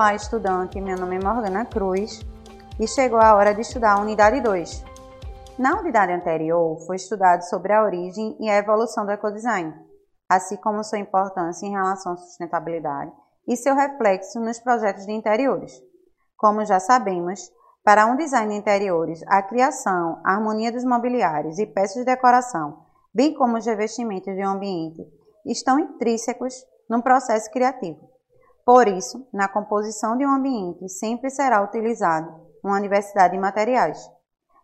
Olá, estudante. Meu nome é Morgana Cruz e chegou a hora de estudar a unidade 2. Na unidade anterior, foi estudado sobre a origem e a evolução do ecodesign, assim como sua importância em relação à sustentabilidade e seu reflexo nos projetos de interiores. Como já sabemos, para um design de interiores, a criação, a harmonia dos mobiliários e peças de decoração, bem como os revestimentos de um ambiente, estão intrínsecos no processo criativo. Por isso, na composição de um ambiente sempre será utilizado uma diversidade de materiais.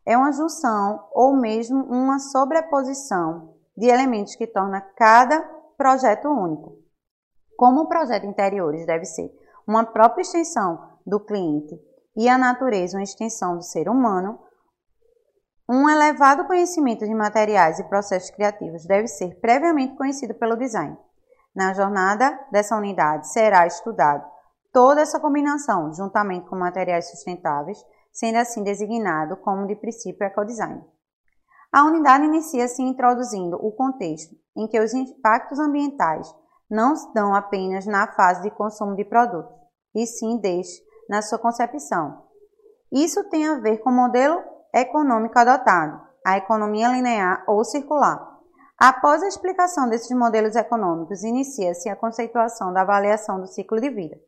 É uma junção ou mesmo uma sobreposição de elementos que torna cada projeto único. Como o projeto interiores deve ser uma própria extensão do cliente e a natureza uma extensão do ser humano, um elevado conhecimento de materiais e processos criativos deve ser previamente conhecido pelo design. Na jornada dessa unidade será estudado toda essa combinação, juntamente com materiais sustentáveis, sendo assim designado como de princípio ecodesign. A unidade inicia-se introduzindo o contexto em que os impactos ambientais não se dão apenas na fase de consumo de produtos, e sim desde na sua concepção. Isso tem a ver com o modelo econômico adotado, a economia linear ou circular, Após a explicação desses modelos econômicos, inicia-se a conceituação da avaliação do ciclo de vida,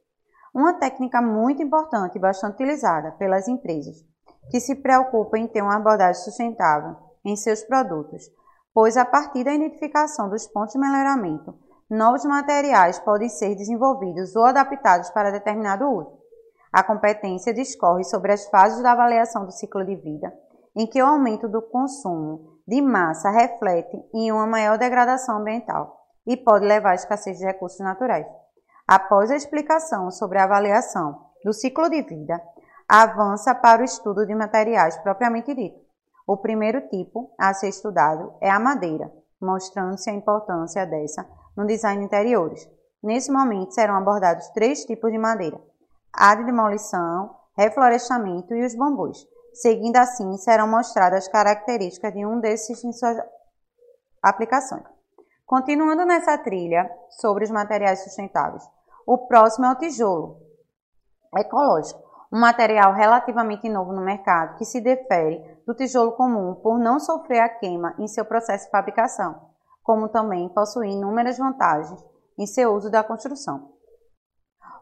uma técnica muito importante e bastante utilizada pelas empresas que se preocupam em ter uma abordagem sustentável em seus produtos, pois a partir da identificação dos pontos de melhoramento, novos materiais podem ser desenvolvidos ou adaptados para determinado uso. A competência discorre sobre as fases da avaliação do ciclo de vida, em que o aumento do consumo de massa reflete em uma maior degradação ambiental e pode levar à escassez de recursos naturais. Após a explicação sobre a avaliação do ciclo de vida, avança para o estudo de materiais propriamente dito. O primeiro tipo a ser estudado é a madeira, mostrando-se a importância dessa no design de interiores. Nesse momento serão abordados três tipos de madeira: a de demolição, reflorestamento e os bambus. Seguindo assim, serão mostradas as características de um desses em suas aplicações. Continuando nessa trilha sobre os materiais sustentáveis, o próximo é o tijolo ecológico, um material relativamente novo no mercado que se difere do tijolo comum por não sofrer a queima em seu processo de fabricação, como também possui inúmeras vantagens em seu uso da construção.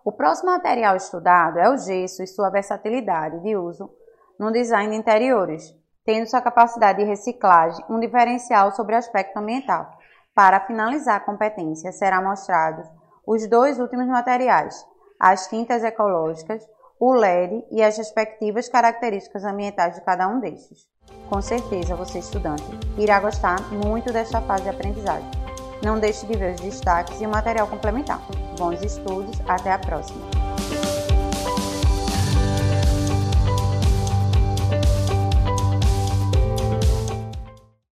O próximo material estudado é o gesso e sua versatilidade de uso no design de interiores, tendo sua capacidade de reciclagem um diferencial sobre o aspecto ambiental. Para finalizar a competência, serão mostrados os dois últimos materiais, as tintas ecológicas, o LED e as respectivas características ambientais de cada um destes. Com certeza, você estudante irá gostar muito desta fase de aprendizagem. Não deixe de ver os destaques e o material complementar. Bons estudos, até a próxima!